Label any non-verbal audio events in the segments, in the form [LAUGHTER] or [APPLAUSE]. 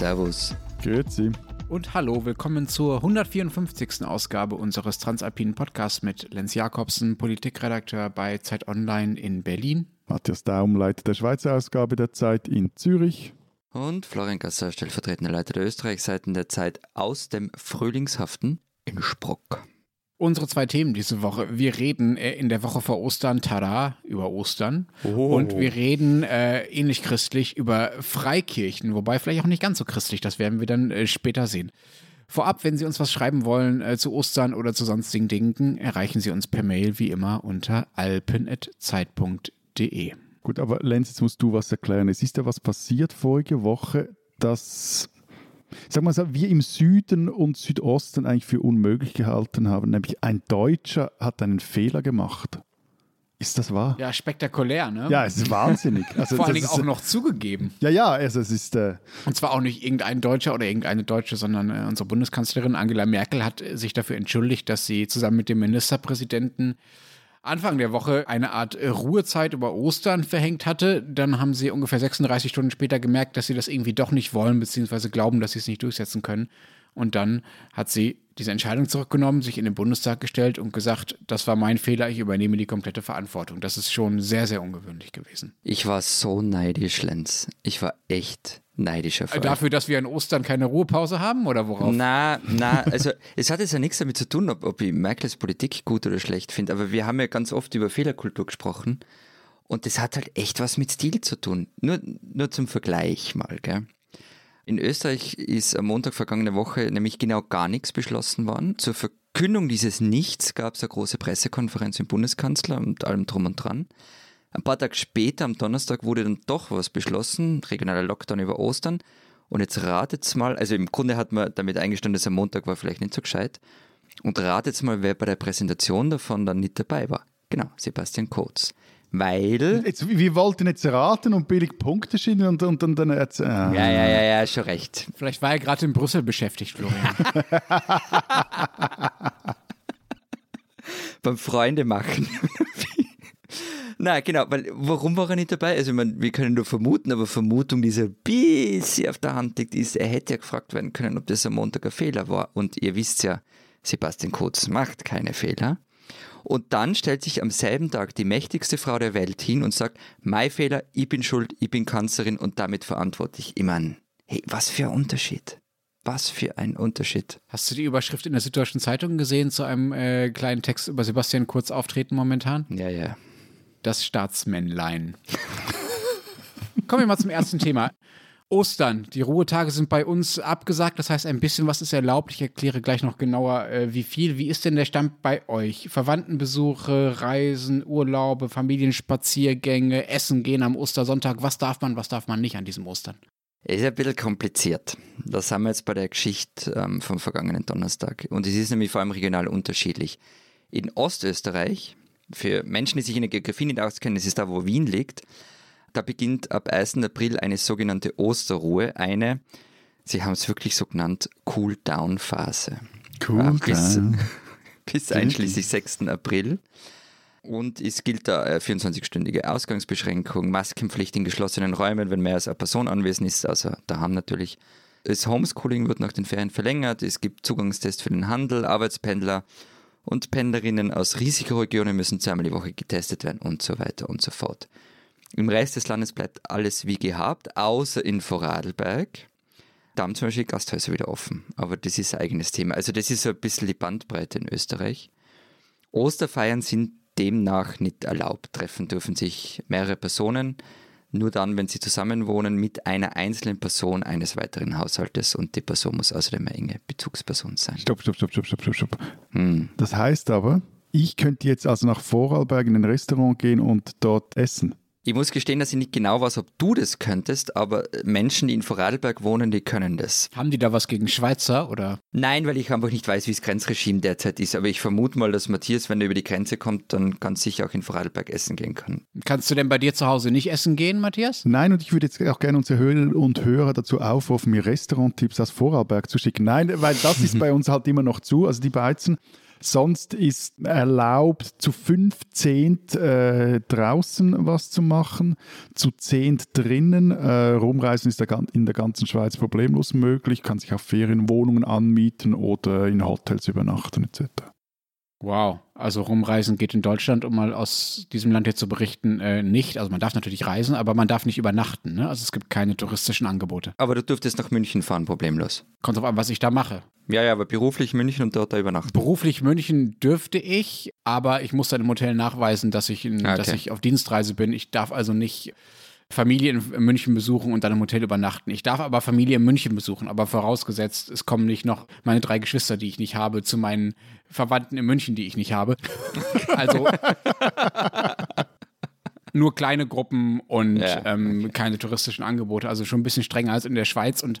Servus. Grüezi. Und hallo, willkommen zur 154. Ausgabe unseres Transalpinen Podcasts mit Lenz Jakobsen, Politikredakteur bei Zeit Online in Berlin. Matthias Daum, Leiter der Schweizer Ausgabe der Zeit in Zürich. Und Florian Gasser, stellvertretender Leiter der Österreichseiten der Zeit aus dem Frühlingshaften in Sprock. Unsere zwei Themen diese Woche. Wir reden äh, in der Woche vor Ostern, tada, über Ostern. Oh. Und wir reden äh, ähnlich christlich über Freikirchen, wobei vielleicht auch nicht ganz so christlich, das werden wir dann äh, später sehen. Vorab, wenn Sie uns was schreiben wollen äh, zu Ostern oder zu sonstigen Dingen, erreichen Sie uns per Mail wie immer unter alpen.zeit.de. Gut, aber Lenz, jetzt musst du was erklären. Es ist ja was passiert vorige Woche, das sag mal so, wir im Süden und Südosten eigentlich für unmöglich gehalten haben. Nämlich ein Deutscher hat einen Fehler gemacht. Ist das wahr? Ja, spektakulär, ne? Ja, es ist wahnsinnig. [LAUGHS] Also, Vor allen Dingen auch noch zugegeben. Ja, ja, also es ist. Äh, Und zwar auch nicht irgendein Deutscher oder irgendeine Deutsche, sondern äh, unsere Bundeskanzlerin Angela Merkel hat sich dafür entschuldigt, dass sie zusammen mit dem Ministerpräsidenten Anfang der Woche eine Art äh, Ruhezeit über Ostern verhängt hatte. Dann haben sie ungefähr 36 Stunden später gemerkt, dass sie das irgendwie doch nicht wollen, beziehungsweise glauben, dass sie es nicht durchsetzen können. Und dann hat sie diese Entscheidung zurückgenommen, sich in den Bundestag gestellt und gesagt, das war mein Fehler, ich übernehme die komplette Verantwortung. Das ist schon sehr, sehr ungewöhnlich gewesen. Ich war so neidisch, Lenz. Ich war echt neidisch auf Äh, Dafür, dass wir an Ostern keine Ruhepause haben oder worauf? Na, na, also es hat jetzt ja nichts damit zu tun, ob, ob ich Merkels Politik gut oder schlecht finde, aber wir haben ja ganz oft über Fehlerkultur gesprochen und das hat halt echt was mit Stil zu tun. Nur, nur zum Vergleich mal, gell? In Österreich ist am Montag vergangene Woche nämlich genau gar nichts beschlossen worden. Zur Verkündung dieses Nichts gab es eine große Pressekonferenz im Bundeskanzler und allem drum und dran. Ein paar Tage später, am Donnerstag, wurde dann doch was beschlossen, regionaler Lockdown über Ostern. Und jetzt ratet's mal, also im Grunde hat man damit eingestanden, dass am Montag war vielleicht nicht so gescheit. Und ratet's mal, wer bei der Präsentation davon dann nicht dabei war. Genau, Sebastian Kurz. Weil. jetzt, wir wollten jetzt raten und billig Punkte schieben und, und, und dann. Jetzt, äh, Ja, ja, ja, ja, schon recht. Vielleicht war er gerade in Brüssel beschäftigt, Florian. [LAUGHS] beim Freunde machen. [LAUGHS] [LAUGHS] Na, genau, weil warum war er nicht dabei? Also, ich meine, wir können nur vermuten, aber Vermutung, die so ein bisschen auf der Hand liegt, ist, er hätte ja gefragt werden können, ob das am Montag ein Fehler war. Und ihr wisst ja, Sebastian Kurz macht keine Fehler. Und dann stellt sich am selben Tag die mächtigste Frau der Welt hin und sagt, mein Fehler, ich bin schuld, ich bin Kanzlerin und damit verantwortlich. Ich meine, hey, was für ein Unterschied. Was für ein Unterschied. Hast du die Überschrift in der Süddeutschen Zeitung gesehen zu einem äh, kleinen Text über Sebastian Kurz auftreten momentan? Ja, ja. Das Staatsmännlein. Kommen wir mal zum ersten Thema. Ostern. Die Ruhetage sind bei uns abgesagt. Das heißt, ein bisschen was ist erlaubt. Ich erkläre gleich noch genauer, äh, wie viel. Wie ist denn der Stand bei euch? Verwandtenbesuche, Reisen, Urlaube, Familienspaziergänge, Essen gehen am Ostersonntag. Was darf man, was darf man nicht an diesem Ostern? Ist ein bisschen kompliziert. Das haben wir jetzt bei der Geschichte ähm, vom vergangenen Donnerstag. Und es ist nämlich vor allem regional unterschiedlich. In Ostösterreich, für Menschen, die sich in der Geografie nicht auskennen, das ist da, wo Wien liegt, da beginnt ab 1. April eine sogenannte Osterruhe, eine, sie haben es wirklich so genannt, Cool-Down-Phase. Cool. Ja, bis, down. [LAUGHS] bis einschließlich 6. April. Und es gilt da eine 24-stündige Ausgangsbeschränkung, Maskenpflicht in geschlossenen Räumen, wenn mehr als eine Person anwesend ist, also daheim natürlich. Das Homeschooling wird nach den Ferien verlängert, es gibt Zugangstests für den Handel, Arbeitspendler und Pendlerinnen aus Risikoregionen müssen zweimal die Woche getestet werden und so weiter und so fort. Im Rest des Landes bleibt alles wie gehabt, außer in Vorarlberg. Da haben zum Beispiel Gasthäuser wieder offen, aber das ist ein eigenes Thema. Also das ist so ein bisschen die Bandbreite in Österreich. Osterfeiern sind demnach nicht erlaubt. Treffen dürfen sich mehrere Personen, nur dann, wenn sie zusammenwohnen mit einer einzelnen Person eines weiteren Haushaltes und die Person muss außerdem eine enge Bezugsperson sein. Stopp, stopp, stopp, stopp, stopp, stopp, stopp. Hm. Das heißt aber, ich könnte jetzt also nach Vorarlberg in ein Restaurant gehen und dort essen. Ich muss gestehen, dass ich nicht genau weiß, ob du das könntest, aber Menschen, die in Vorarlberg wohnen, die können das. Haben die da was gegen Schweizer oder? Nein, weil ich einfach nicht weiß, wie das Grenzregime derzeit ist. Aber ich vermute mal, dass Matthias, wenn er über die Grenze kommt, dann ganz sicher auch in Vorarlberg essen gehen kann. Kannst du denn bei dir zu Hause nicht essen gehen, Matthias? Nein, und ich würde jetzt auch gerne unsere Hörerinnen und Hörer dazu aufrufen, mir Restauranttipps aus Vorarlberg zu schicken. Nein, weil das ist [LAUGHS] bei uns halt immer noch zu, also die Beizen. Sonst ist erlaubt, zu 15 äh, draußen was zu machen, zu 10 drinnen. Äh, rumreisen ist in der ganzen Schweiz problemlos möglich, kann sich auf Ferienwohnungen anmieten oder in Hotels übernachten etc. Wow, also rumreisen geht in Deutschland, um mal aus diesem Land jetzt zu berichten, äh, nicht. Also man darf natürlich reisen, aber man darf nicht übernachten. Ne? Also es gibt keine touristischen Angebote. Aber du dürftest nach München fahren, problemlos. Kommt drauf an, was ich da mache. Ja, ja, aber beruflich München und dort da übernachten. Beruflich München dürfte ich, aber ich muss dann im Hotel nachweisen, dass ich, in, ah, okay. dass ich auf Dienstreise bin. Ich darf also nicht Familie in München besuchen und dann im Hotel übernachten. Ich darf aber Familie in München besuchen, aber vorausgesetzt, es kommen nicht noch meine drei Geschwister, die ich nicht habe, zu meinen Verwandten in München, die ich nicht habe. [LAUGHS] Also nur kleine Gruppen und ja, ähm, keine touristischen Angebote. Also schon ein bisschen strenger als in der Schweiz und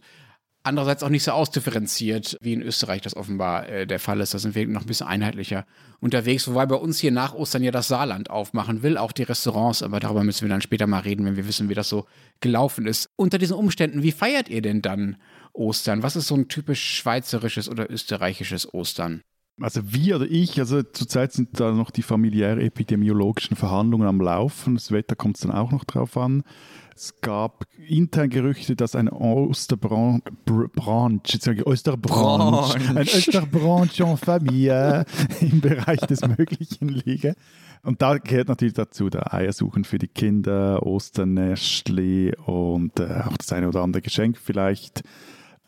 andererseits auch nicht so ausdifferenziert, wie in Österreich das offenbar äh, der Fall ist. Da sind wir noch ein bisschen einheitlicher unterwegs, wobei bei uns hier nach Ostern ja das Saarland aufmachen will, auch die Restaurants, aber darüber müssen wir dann später mal reden, wenn wir wissen, wie das so gelaufen ist. Unter diesen Umständen, wie feiert ihr denn dann Ostern? Was ist so ein typisch schweizerisches oder österreichisches Ostern? Also wir oder ich, also zurzeit sind da noch die familiär-epidemiologischen Verhandlungen am Laufen. Das Wetter kommt es dann auch noch drauf an. Es gab intern Gerüchte, dass ein Osterbranch, Osterbranch, ein Osterbranch en Familie [LAUGHS] im Bereich des Möglichen liege. Und da gehört natürlich dazu der Eiersuchen für die Kinder, Osternestli und äh, auch das eine oder andere Geschenk vielleicht.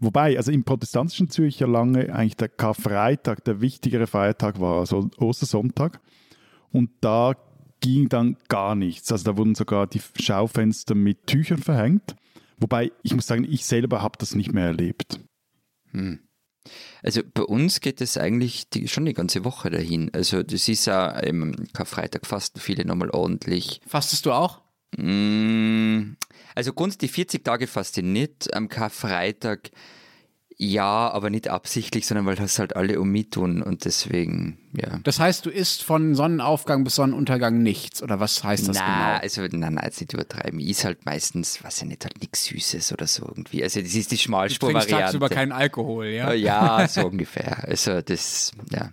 Wobei, also im protestantischen Zürich ja lange eigentlich der Karfreitag der wichtigere Feiertag war, also Ostersonntag. Und da ging dann gar nichts. Also da wurden sogar die Schaufenster mit Tüchern verhängt. Wobei ich muss sagen, ich selber habe das nicht mehr erlebt. Hm. Also bei uns geht es eigentlich die, schon die ganze Woche dahin. Also das ist ja im Karfreitag fasten viele nochmal ordentlich. Fastest du auch? Hm, also grundsätzlich 40 Tage faste nicht. Am Karfreitag ja, aber nicht absichtlich, sondern weil das halt alle um mich tun und deswegen, ja. Das heißt, du isst von Sonnenaufgang bis Sonnenuntergang nichts oder was heißt das na, genau? Also, nein, nein, jetzt nicht übertreiben. Ich ist halt meistens, weiß ich nicht, halt nichts Süßes oder so irgendwie. Also das ist die Schmalspur-Variante. Du tagsüber keinen Alkohol, ja? Äh, ja, [LAUGHS] so ungefähr. Also das, ja.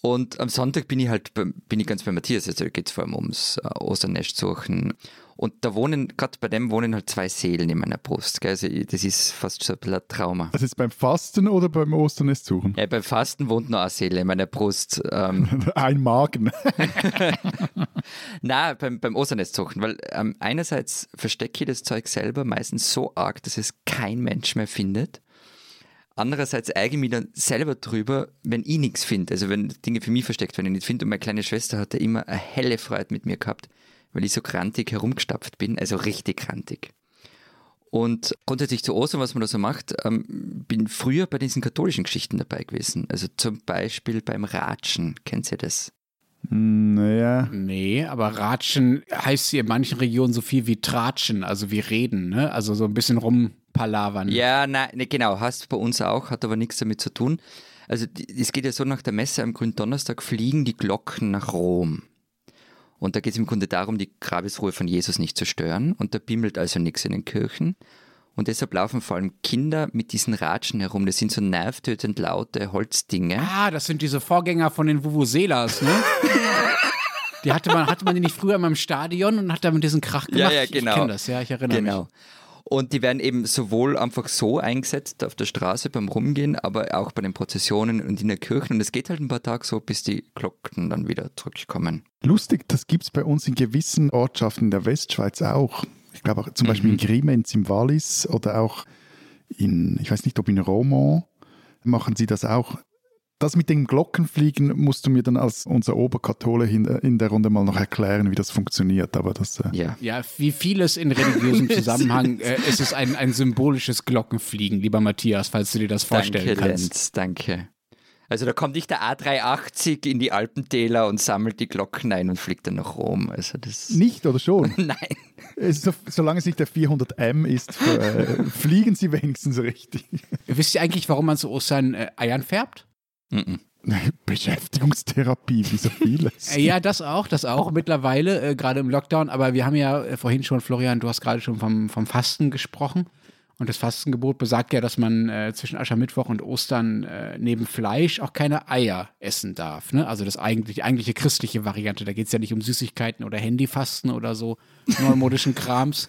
Und am Sonntag bin ich halt, bin ich ganz bei Matthias, also geht es vor allem ums äh, Osternest suchen und da wohnen, gerade bei dem wohnen halt zwei Seelen in meiner Brust. Gell? Also das ist fast so ein bisschen ein Trauma. Das ist beim Fasten oder beim Osternest suchen? Ja, beim Fasten wohnt noch eine Seele in meiner Brust. Ähm. [LAUGHS] ein Magen. [LAUGHS] Nein, beim, beim Osternest suchen, weil ähm, einerseits verstecke ich das Zeug selber meistens so arg, dass es kein Mensch mehr findet. Andererseits ärgere ich mich dann selber drüber, wenn ich nichts finde. Also wenn Dinge für mich versteckt werden, ich nicht finde. Und meine kleine Schwester hatte immer eine helle Freude mit mir gehabt weil ich so krantig herumgestapft bin, also richtig krantig. Und grundsätzlich zu Ostern, was man da so macht, ähm, bin früher bei diesen katholischen Geschichten dabei gewesen. Also zum Beispiel beim Ratschen. Kennt ihr das? Naja. Nee, aber Ratschen heißt hier in manchen Regionen so viel wie Tratschen, also wie reden, ne? Also so ein bisschen rumpalavern. Ja, nein, ne, genau, hast bei uns auch, hat aber nichts damit zu tun. Also es geht ja so, nach der Messe am Gründonnerstag fliegen die Glocken nach Rom. Und da geht es im Grunde darum, die Grabesruhe von Jesus nicht zu stören. Und da bimmelt also nichts in den Kirchen. Und deshalb laufen vor allem Kinder mit diesen Ratschen herum. Das sind so nervtötend laute Holzdinge. Ah, das sind diese Vorgänger von den Vuvuzelas, ne? [LAUGHS] die hatte man, hatte man die nicht früher immer im Stadion und hat da mit diesen Krach gemacht? Ja, ja, genau. Ich kenne das, ja, ich erinnere genau. mich. Und die werden eben sowohl einfach so eingesetzt auf der Straße beim Rumgehen, aber auch bei den Prozessionen und in der Kirche. Und es geht halt ein paar Tage so, bis die Glocken dann wieder zurückkommen. Lustig, das gibt es bei uns in gewissen Ortschaften der Westschweiz auch. Ich glaube auch zum Beispiel mhm. in Grimenz im Wallis oder auch in, ich weiß nicht, ob in Romont machen sie das auch das mit den Glockenfliegen musst du mir dann als unser Oberkathole in der Runde mal noch erklären, wie das funktioniert. Aber das, äh ja. ja, wie vieles in religiösem [LAUGHS] Zusammenhang äh, ist es ein, ein symbolisches Glockenfliegen, lieber Matthias, falls du dir das vorstellen danke, kannst. Lenz, danke. Also da kommt nicht der A380 in die Alpentäler und sammelt die Glocken ein und fliegt dann nach Rom. Also das [LAUGHS] nicht oder schon? [LAUGHS] Nein. So, solange es nicht der 400M ist, äh, fliegen sie wenigstens richtig. Wisst ihr eigentlich, warum man so Ostern äh, Eiern färbt? Mm [LAUGHS] Beschäftigungstherapie, wie so vieles. Äh, ja, das auch, das auch mittlerweile, äh, gerade im Lockdown. Aber wir haben ja äh, vorhin schon, Florian, du hast gerade schon vom, vom Fasten gesprochen. Und das Fastengebot besagt ja, dass man äh, zwischen Aschermittwoch und Ostern äh, neben Fleisch auch keine Eier essen darf. Ne? Also das eigentlich, die eigentliche christliche Variante. Da geht es ja nicht um Süßigkeiten oder Handyfasten oder so neumodischen [LAUGHS] Krams,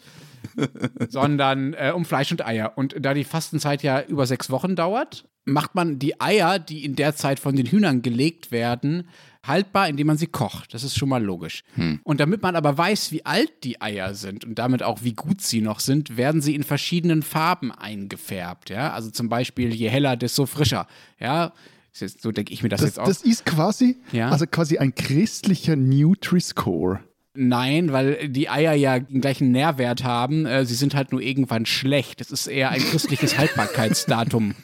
sondern äh, um Fleisch und Eier. Und da die Fastenzeit ja über sechs Wochen dauert, macht man die Eier, die in der Zeit von den Hühnern gelegt werden, haltbar, indem man sie kocht. Das ist schon mal logisch. Hm. Und damit man aber weiß, wie alt die Eier sind und damit auch wie gut sie noch sind, werden sie in verschiedenen Farben eingefärbt. Ja? Also zum Beispiel, je heller, desto frischer. Ja, so denke ich mir das, das jetzt auch. Das ist quasi, ja? also quasi ein christlicher Nutri-Score. Nein, weil die Eier ja den gleichen Nährwert haben. Äh, sie sind halt nur irgendwann schlecht. Es ist eher ein christliches [LAUGHS] Haltbarkeitsdatum.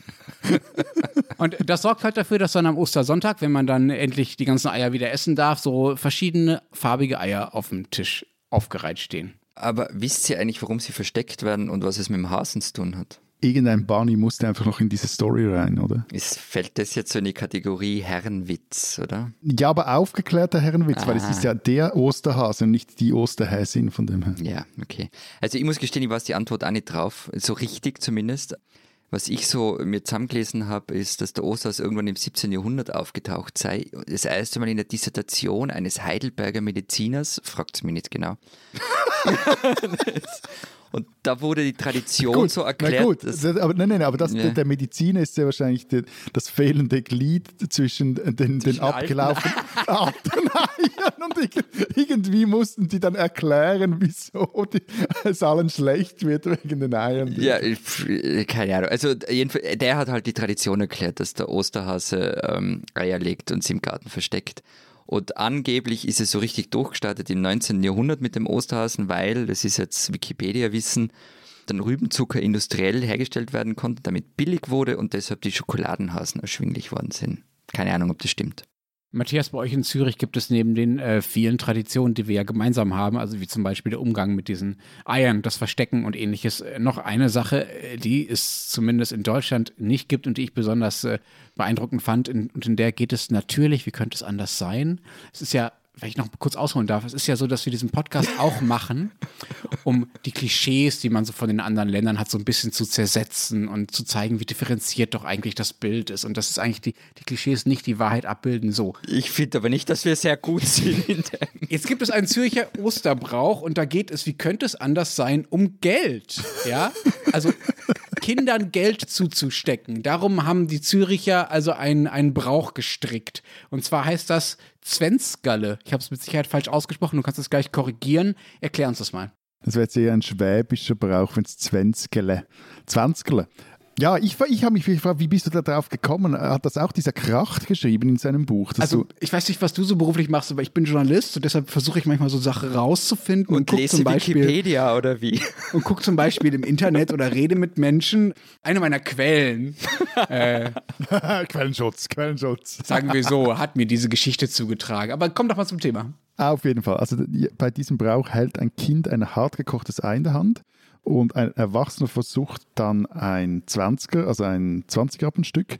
Und das sorgt halt dafür, dass dann am Ostersonntag, wenn man dann endlich die ganzen Eier wieder essen darf, so verschiedene farbige Eier auf dem Tisch aufgereiht stehen. Aber wisst ihr eigentlich, warum sie versteckt werden und was es mit dem Hasen zu tun hat? Irgendein Barney musste einfach noch in diese Story rein, oder? Es fällt das jetzt so in die Kategorie Herrenwitz, oder? Ja, aber aufgeklärter Herrenwitz, Aha. weil es ist ja der Osterhase und nicht die Osterhäsin von dem her. Ja, okay. Also ich muss gestehen, ich weiß die Antwort auch nicht drauf, so richtig zumindest. Was ich so mir zusammengelesen habe, ist, dass der Osterhase irgendwann im 17. Jahrhundert aufgetaucht sei. Das erste Mal in der Dissertation eines Heidelberger Mediziners, fragt es mich nicht genau. [LAUGHS] [LAUGHS] [LAUGHS] Und da wurde die Tradition gut, so erklärt. Na gut, aber, nein, nein, aber das, ja. der Mediziner ist ja wahrscheinlich die, das fehlende Glied zwischen den, den abgelaufenen [LAUGHS] alten Eiern und irgendwie mussten die dann erklären, wieso die, es allen schlecht wird wegen den Eiern. Ja, keine Ahnung. Also der hat halt die Tradition erklärt, dass der Osterhase ähm, Eier legt und sie im Garten versteckt. Und angeblich ist es so richtig durchgestartet im 19. Jahrhundert mit dem Osterhasen, weil, das ist jetzt Wikipedia-Wissen, dann Rübenzucker industriell hergestellt werden konnte, damit billig wurde und deshalb die Schokoladenhasen erschwinglich worden sind. Keine Ahnung, ob das stimmt. Matthias, bei euch in Zürich gibt es neben den äh, vielen Traditionen, die wir ja gemeinsam haben, also wie zum Beispiel der Umgang mit diesen Eiern, das Verstecken und ähnliches, äh, noch eine Sache, äh, die es zumindest in Deutschland nicht gibt und die ich besonders äh, beeindruckend fand. In, und in der geht es natürlich, wie könnte es anders sein? Es ist ja wenn ich noch kurz ausholen darf, es ist ja so, dass wir diesen Podcast auch machen, um die Klischees, die man so von den anderen Ländern hat, so ein bisschen zu zersetzen und zu zeigen, wie differenziert doch eigentlich das Bild ist. Und dass es eigentlich die, die Klischees nicht die Wahrheit abbilden. So. Ich finde aber nicht, dass wir sehr gut sind. Jetzt gibt es einen Zürcher Osterbrauch und da geht es, wie könnte es anders sein, um Geld. Ja, also Kindern Geld zuzustecken. Darum haben die Züricher also einen, einen Brauch gestrickt. Und zwar heißt das Zwenskalle. Ich habe es mit Sicherheit falsch ausgesprochen, du kannst es gleich korrigieren. Erklär uns das mal. Das wäre jetzt eher ein schwäbischer Brauch, wenn es Zwenskele. Zwanskele. Ja, ich, ich habe mich gefragt, wie bist du da drauf gekommen? Hat das auch dieser Kracht geschrieben in seinem Buch? Also, ich weiß nicht, was du so beruflich machst, aber ich bin Journalist und deshalb versuche ich manchmal so Sachen rauszufinden. Und, und lese zum Beispiel, Wikipedia oder wie? Und gucke zum Beispiel im Internet oder rede mit Menschen. Eine meiner Quellen. [LAUGHS] äh, Quellenschutz, Quellenschutz. Sagen wir so, hat mir diese Geschichte zugetragen. Aber komm doch mal zum Thema. Auf jeden Fall. Also bei diesem Brauch hält ein Kind ein hartgekochtes Ei in der Hand und ein Erwachsener versucht dann ein 20er, also ein 20-Rappenstück,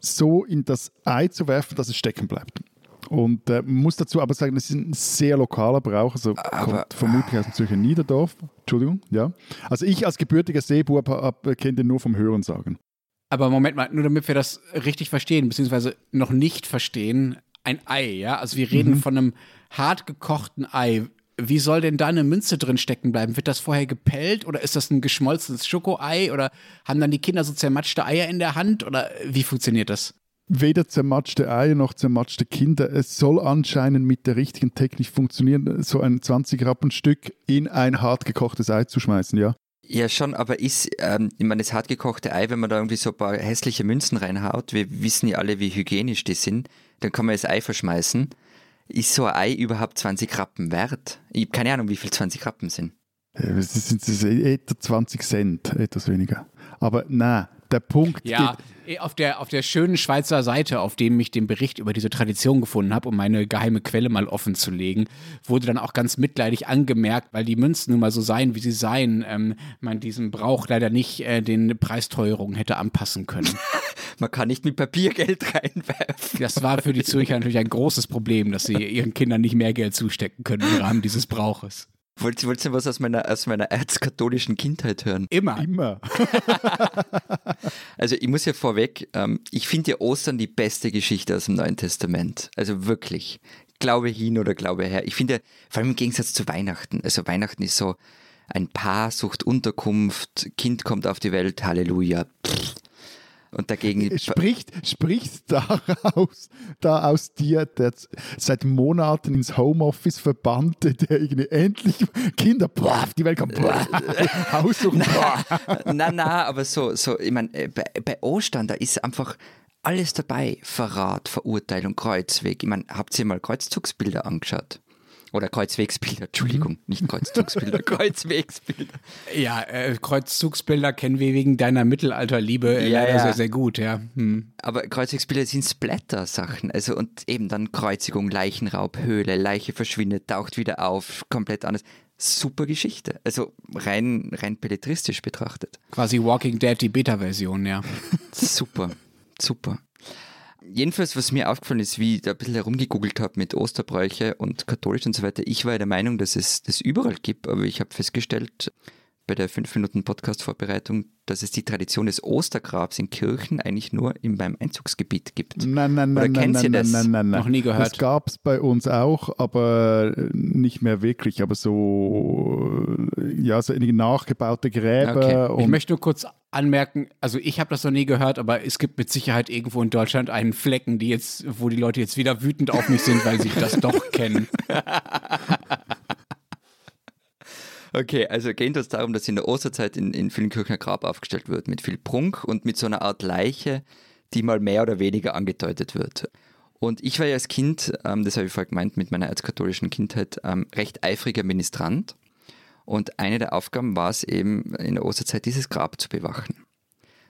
so in das Ei zu werfen, dass es stecken bleibt. Und äh, muss dazu aber sagen, das ist ein sehr lokaler Brauch, also aber, kommt vermutlich aus dem Zürcher Niederdorf. Entschuldigung, ja. Also ich als gebürtiger Seebub kenne den nur vom Hören sagen. Aber Moment mal, nur damit wir das richtig verstehen, beziehungsweise noch nicht verstehen, ein Ei, ja? Also wir reden mhm. von einem hart gekochten Ei wie soll denn da eine Münze drin stecken bleiben? Wird das vorher gepellt oder ist das ein geschmolzenes Schokoei oder haben dann die Kinder so zermatschte Eier in der Hand oder wie funktioniert das? Weder zermatschte Eier noch zermatschte Kinder. Es soll anscheinend mit der richtigen Technik funktionieren, so ein 20-Rappen-Stück in ein hart gekochtes Ei zu schmeißen, ja? Ja, schon, aber ist, ähm, ich meine, das hartgekochte Ei, wenn man da irgendwie so ein paar hässliche Münzen reinhaut, wir wissen ja alle, wie hygienisch die sind, dann kann man das Ei verschmeißen ist so ein Ei überhaupt 20 Rappen wert? Ich habe keine Ahnung, wie viel 20 Rappen sind. Es sind etwa 20 Cent, etwas weniger. Aber nein, der Punkt. Ja, eh, auf der, auf der schönen Schweizer Seite, auf dem ich den Bericht über diese Tradition gefunden habe, um meine geheime Quelle mal offen zu legen, wurde dann auch ganz mitleidig angemerkt, weil die Münzen nun mal so seien, wie sie seien, ähm, man diesen Brauch leider nicht äh, den Preisteuerungen hätte anpassen können. [LAUGHS] man kann nicht mit Papiergeld [LAUGHS] reinwerfen. Das war für die Zürcher natürlich ein großes Problem, dass sie ihren Kindern nicht mehr Geld zustecken können im Rahmen dieses Brauches. Wollt, wollt ihr was aus meiner, aus meiner erzkatholischen Kindheit hören? Immer. Immer. [LAUGHS] Also ich muss ja vorweg, ähm, ich finde ja Ostern die beste Geschichte aus dem Neuen Testament. Also wirklich. Glaube hin oder Glaube her. Ich finde, vor allem im Gegensatz zu Weihnachten. Also Weihnachten ist so, ein Paar sucht Unterkunft, Kind kommt auf die Welt, Halleluja. Pff. Und dagegen. Spricht, spricht [LAUGHS] daraus, da aus dir, der seit Monaten ins Homeoffice verbannte, [LAUGHS] der irgendwie endlich Kinder, boah, die Welt kommt, boah, [LAUGHS] aussuchen, boah. Nein, nein, aber so, so ich meine, bei, bei Ostern, da ist einfach alles dabei. Verrat, Verurteilung, Kreuzweg. Ich meine, habt ihr mal Kreuzzugsbilder angeschaut? Oder Kreuzwegsbilder, Entschuldigung, nicht Kreuzzugsbilder, [LAUGHS] Kreuzwegsbilder. Ja, äh, Kreuzzugsbilder kennen wir wegen deiner Mittelalterliebe äh, Ja, ja. sehr, sehr gut, ja. Hm. Aber Kreuzwegsbilder sind Splatter-Sachen. Also und eben dann Kreuzigung, Leichenraub, Höhle, Leiche verschwindet, taucht wieder auf, komplett anders. Super Geschichte. Also rein, rein belletristisch betrachtet. Quasi Walking Dead, die Beta-Version, ja. [LAUGHS] Super, super. Jedenfalls, was mir aufgefallen ist, wie ich da ein bisschen herumgegoogelt habe mit Osterbräuche und katholisch und so weiter, ich war ja der Meinung, dass es das überall gibt, aber ich habe festgestellt bei der 5-Minuten-Podcast-Vorbereitung, dass es die Tradition des Ostergrabs in Kirchen eigentlich nur in meinem Einzugsgebiet gibt. Nein, nein, Oder nein, nein, kennt ihr nein, das? nein, nein, nein. Noch nie gehört. Das gab es bei uns auch, aber nicht mehr wirklich. Aber so, ja, so einige nachgebaute Gräber. Okay. Ich möchte nur kurz anmerken, also ich habe das noch nie gehört, aber es gibt mit Sicherheit irgendwo in Deutschland einen Flecken, die jetzt, wo die Leute jetzt wieder wütend auf mich sind, weil sie das doch [LAUGHS] kennen. Okay, also geht es darum, dass in der Osterzeit in, in vielen Kirchen ein Grab aufgestellt wird mit viel Prunk und mit so einer Art Leiche, die mal mehr oder weniger angedeutet wird. Und ich war ja als Kind, ähm, das habe ich vorher gemeint, mit meiner erzkatholischen Kindheit, ähm, recht eifriger Ministrant. Und eine der Aufgaben war es eben, in der Osterzeit dieses Grab zu bewachen.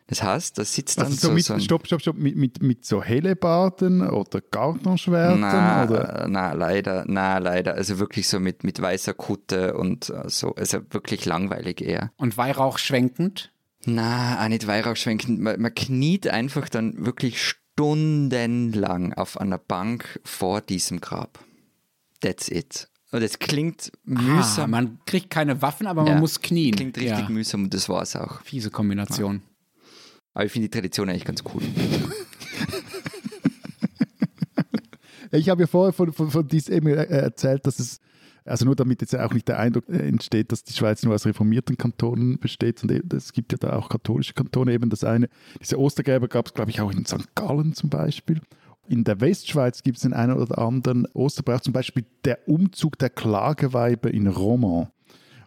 Das heißt, da sitzt dann also so so, mit, so ein stopp, stopp, stopp, mit, mit, mit so Hellebarden oder Gartenschwertern Na, oder? na, leider, na, leider. Also wirklich so mit, mit weißer Kutte und äh, so, also wirklich langweilig eher. Und Weihrauch schwenkend. Na, auch nicht Weihrauch schwenken. Man, man kniet einfach dann wirklich stundenlang auf einer Bank vor diesem Grab. That's it. Und es klingt Ah, mühsam. man kriegt keine Waffen, aber Ja, man muss knien. Klingt richtig ja. mühsam und das war es auch. Fiese Kombination. Aber ich finde die Tradition eigentlich ganz cool. [LAUGHS] Ich habe ja vorher von, von, von dies eben äh, erzählt, dass es, also nur damit jetzt auch nicht der Eindruck äh, entsteht, dass die Schweiz nur aus reformierten Kantonen besteht, und es gibt ja da auch katholische Kantone, eben das eine, diese Ostergräber gab es, glaube ich, auch in St. Gallen zum Beispiel. In der Westschweiz gibt es den einen oder anderen Osterbrauch, zum Beispiel der Umzug der Klageweiber in Romans.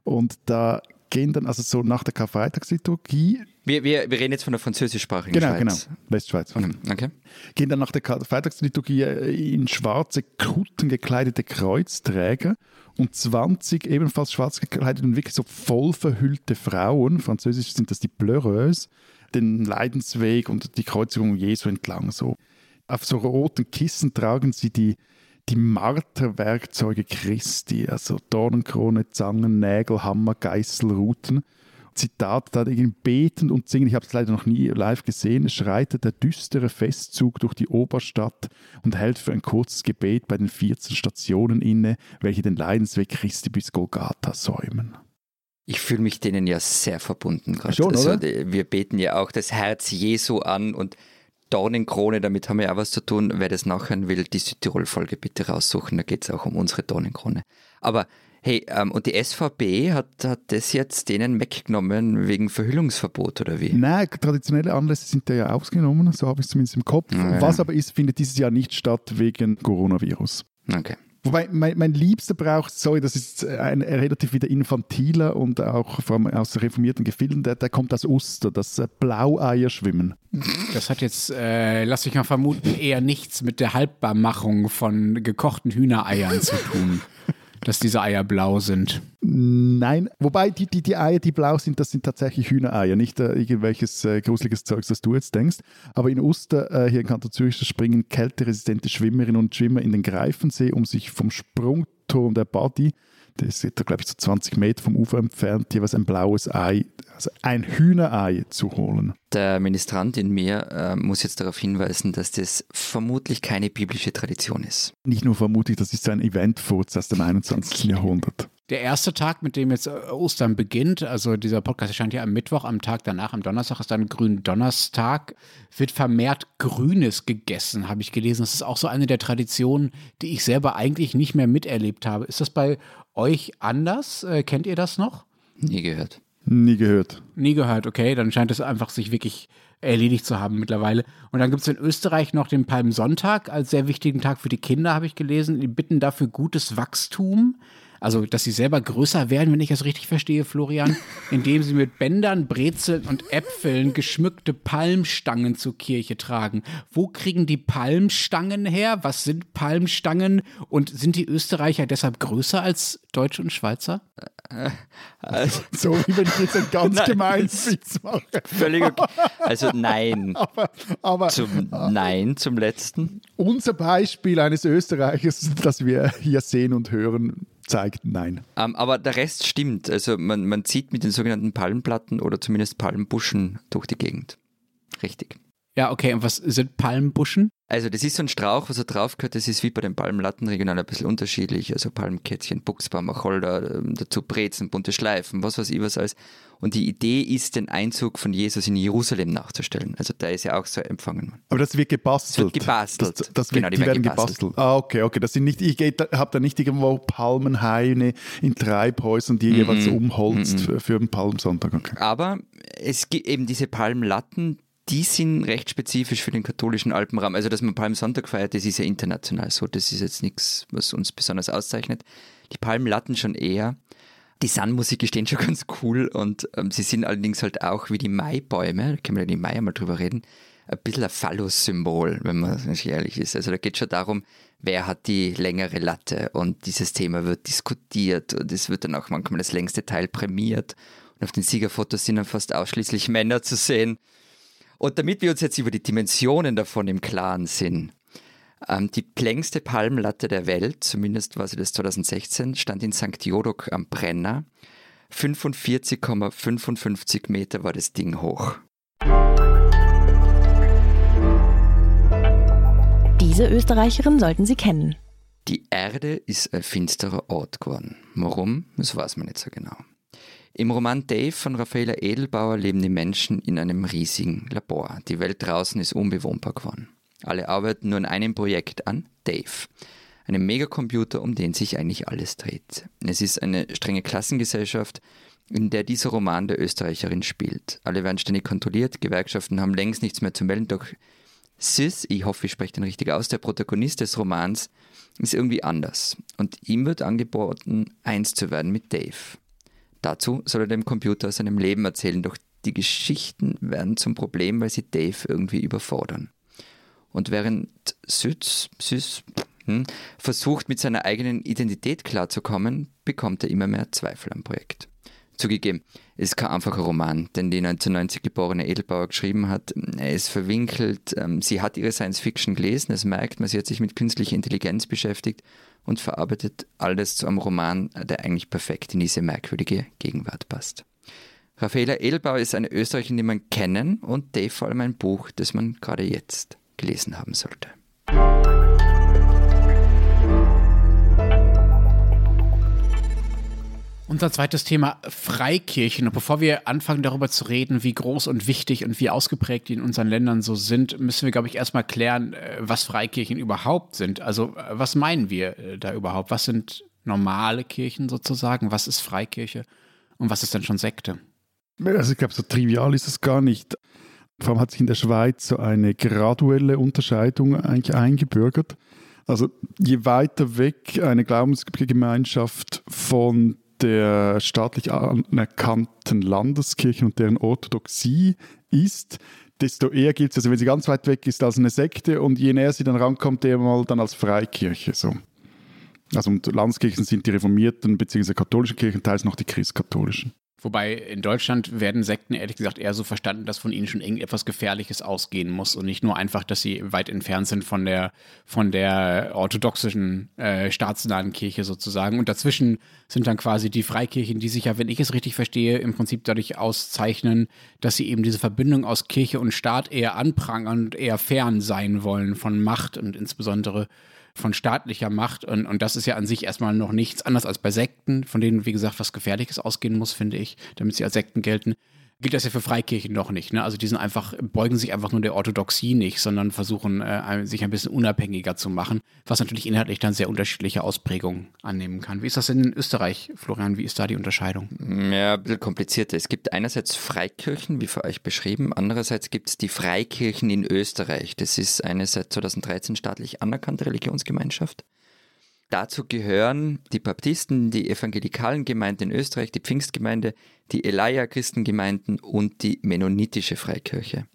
Und da gehen dann also so nach der Karfreitagsliturgie, Wir, wir, wir reden jetzt von der französischsprachigen genau, Schweiz. genau, Westschweiz. Mhm, Okay. gehen dann nach der Freitagsliturgie äh, in schwarze Kutten gekleidete Kreuzträger und 20 ebenfalls schwarz gekleidete und wirklich so voll verhüllte Frauen, französisch sind das die Pleureuses, den Leidensweg und die Kreuzigung Jesu entlang. So. Auf so roten Kissen tragen sie die, die Marterwerkzeuge Christi, also Dornenkrone, Zangen, Nägel, Hammer, Geißel, Ruten. Zitat, da irgendwie betend und singen, ich habe es leider noch nie live gesehen, schreitet der düstere Festzug durch die Oberstadt und hält für ein kurzes Gebet bei den 14 Stationen inne, welche den Leidensweg Christi bis Golgatha säumen. Ich fühle mich denen ja sehr verbunden gerade. Schon, also, oder? Wir beten ja auch das Herz Jesu an und Dornenkrone, damit haben wir ja auch was zu tun. Wer das nachhören will, die Südtirol-Folge bitte raussuchen, da geht es auch um unsere Dornenkrone. Aber hey, ähm, und die SVP hat, hat das jetzt denen weggenommen wegen Verhüllungsverbot oder wie? Nein, traditionelle Anlässe sind da ja ausgenommen, so habe ich es zumindest im Kopf. Ja. Was aber ist, findet dieses Jahr nicht statt wegen Coronavirus. Okay. Wobei mein, mein liebster Brauch, sorry, das ist ein relativ wieder infantiler und auch allem aus reformierten Gefilden, der, der kommt aus Oster, das äh, Blaueier schwimmen. Das hat jetzt, äh, lass mich mal vermuten, eher nichts mit der Haltbarmachung von gekochten Hühnereiern zu tun, [LAUGHS] dass diese Eier blau sind. Nein, wobei die, die, die Eier, die blau sind, das sind tatsächlich Hühnereier, nicht äh, irgendwelches äh, gruseliges Zeugs, das du jetzt denkst. Aber in Oster, äh, hier in Kanton Zürich, springen kälteresistente Schwimmerinnen und Schwimmer in den Greifensee, um sich vom Sprungturm der Body, der ist, glaube ich, so 20 Meter vom Ufer entfernt, jeweils ein blaues Ei, also ein Hühnerei zu holen. Der Ministrant in mir äh, muss jetzt darauf hinweisen, dass das vermutlich keine biblische Tradition ist. Nicht nur vermutlich, das ist so ein Eventfurz aus dem 21. [LAUGHS] Jahrhundert. der erste Tag, mit dem jetzt äh, Ostern beginnt, also dieser Podcast erscheint ja am Mittwoch, am Tag danach, am Donnerstag ist dann Gründonnerstag, wird vermehrt Grünes gegessen, habe ich gelesen. Das ist auch so eine der Traditionen, die ich selber eigentlich nicht mehr miterlebt habe. Ist das bei euch anders? Äh, kennt ihr das noch? Nie gehört. Nie gehört. Nie gehört, okay. Dann scheint es einfach sich wirklich erledigt zu haben mittlerweile. Und dann gibt es in Österreich noch den Palmsonntag als sehr wichtigen Tag für die Kinder, habe ich gelesen. Die bitten dafür gutes Wachstum. Also, dass sie selber größer werden, wenn ich das richtig verstehe, Florian, [LAUGHS] indem sie mit Bändern, Brezeln und Äpfeln geschmückte Palmstangen zur Kirche tragen. Wo kriegen die Palmstangen her? Was sind Palmstangen? Und sind die Österreicher deshalb größer als Deutsche und Schweizer? Also, so wie wenn ich jetzt ein ganz gemeinen Witz mache. Völlig okay. Also nein. [LAUGHS] Aber, aber Zum, nein, zum letzten. unser Beispiel eines Österreichers, [LAUGHS] das wir hier sehen und hören, zeigt nein. Ähm, aber der Rest stimmt. Also man, man zieht mit den sogenannten Palmplatten oder zumindest Palmbuschen durch die Gegend. Richtig. Ja, okay. Und was sind Palmbuschen? Also das ist so ein Strauch, was da drauf gehört, das ist wie bei den Palmlatten regional ein bisschen unterschiedlich. Also Palmkätzchen, Buchsbaum, Acholder, ähm, dazu Brezen, bunte Schleifen, was weiß ich was alles. Und die Idee ist, den Einzug von Jesus in Jerusalem nachzustellen. Also da ist ja auch so empfangen worden. Aber das wird gebastelt. Das wird gebastelt. Das, das Genau, wird, die die, werden gebastelt. gebastelt. Ah, okay, okay. Das sind nicht, ich habe da nicht irgendwo Palmenhaine in Treibhäusern, die jeweils umholzt für, für den Palmsonntag. Okay. Aber es gibt eben diese Palmlatten, die sind recht spezifisch für den katholischen Alpenraum. Also, dass man Palmsonntag feiert, das ist ja international so. Das ist jetzt nichts, was uns besonders auszeichnet. Die Palmlatten schon eher. Die Sandmusik ist stehen schon ganz cool und ähm, sie sind allerdings halt auch wie die Maibäume, da können wir ja im Mai mal drüber reden, ein bisschen ein Phallus-Symbol, wenn man ehrlich ist. Also da geht schon darum, wer hat die längere Latte und dieses Thema wird diskutiert und es wird dann auch manchmal das längste Teil prämiert und auf den Siegerfotos sind dann fast ausschließlich Männer zu sehen. Und damit wir uns jetzt über die Dimensionen davon im Klaren sind, die längste Palmlatte der Welt, zumindest war sie das 2016, stand in St. Jodok am Brenner. 45,55 Meter war das Ding hoch. Diese Österreicherin sollten Sie kennen. Die Erde ist ein finsterer Ort geworden. Warum? Das weiß man nicht so genau. Im Roman Dave von Raffaella Edelbauer leben die Menschen in einem riesigen Labor. Die Welt draußen ist unbewohnbar geworden. Alle arbeiten nur an einem Projekt an, Dave. Einem Megacomputer, um den sich eigentlich alles dreht. Es ist eine strenge Klassengesellschaft, in der dieser Roman der Österreicherin spielt. Alle werden ständig kontrolliert, Gewerkschaften haben längst nichts mehr zu melden, doch Sis, ich hoffe, ich spreche den richtig aus, der Protagonist des Romans, ist irgendwie anders. Und ihm wird angeboten, eins zu werden mit Dave. Dazu soll er dem Computer aus seinem Leben erzählen, doch die Geschichten werden zum Problem, weil sie Dave irgendwie überfordern. Und während Süß, Süß hm, versucht, mit seiner eigenen Identität klarzukommen, bekommt er immer mehr Zweifel am Projekt. Zugegeben, es ist kein einfacher Roman, den die 1990 geborene Edelbauer geschrieben hat. Er ist verwinkelt, ähm, sie hat ihre Science-Fiction gelesen, es merkt man, sie hat sich mit künstlicher Intelligenz beschäftigt und verarbeitet alles zu einem Roman, der eigentlich perfekt in diese merkwürdige Gegenwart passt. Raffaella Edelbauer ist eine Österreicherin, die man kennen und Dave vor allem ein Buch, das man gerade jetzt gelesen haben sollte. Unser zweites Thema Freikirchen. Und bevor wir anfangen darüber zu reden, wie groß und wichtig und wie ausgeprägt die in unseren Ländern so sind, müssen wir, glaube ich, erstmal klären, äh, was Freikirchen überhaupt sind. Also äh, was meinen wir äh, da überhaupt? Was sind normale Kirchen sozusagen? Was ist Freikirche? Und was ist denn schon Sekte? Also ich glaube, so trivial ist es gar nicht. Vor allem hat sich in der Schweiz so eine graduelle Unterscheidung eigentlich eingebürgert. Also je weiter weg eine Glaubensgemeinschaft von der staatlich anerkannten Landeskirche und deren Orthodoxie ist, desto eher gilt es, also wenn sie ganz weit weg ist, als eine Sekte und je näher sie dann rankommt, eher mal dann als Freikirche. So. Also und Landeskirchen sind die reformierten bzw. katholischen Kirchen, teils noch die christkatholischen. Wobei in Deutschland werden Sekten ehrlich gesagt eher so verstanden, dass von ihnen schon irgendetwas Gefährliches ausgehen muss und nicht nur einfach, dass sie weit entfernt sind von der, von der orthodoxischen äh, staatsnahen Kirche sozusagen. Und dazwischen sind dann quasi die Freikirchen, die sich ja, wenn ich es richtig verstehe, im Prinzip dadurch auszeichnen, dass sie eben diese Verbindung aus Kirche und Staat eher anprangern und eher fern sein wollen von Macht und insbesondere von staatlicher Macht. Und, und das ist ja an sich erstmal noch nichts anderes als bei Sekten, von denen, wie gesagt, was Gefährliches ausgehen muss, finde ich, damit sie als Sekten gelten gilt das ja für Freikirchen noch nicht. Ne? Also die sind einfach, beugen sich einfach nur der Orthodoxie nicht, sondern versuchen, äh, sich ein bisschen unabhängiger zu machen, was natürlich inhaltlich dann sehr unterschiedliche Ausprägungen annehmen kann. Wie ist das in Österreich, Florian? Wie ist da die Unterscheidung? Ja, ein bisschen komplizierter. Es gibt einerseits Freikirchen, wie für euch beschrieben, andererseits gibt es die Freikirchen in Österreich. Das ist eine seit 2013 staatlich anerkannte Religionsgemeinschaft. Dazu gehören die Baptisten, die evangelikalen Gemeinden in Österreich, die Pfingstgemeinde, die Elia-Christengemeinden und die mennonitische Freikirche.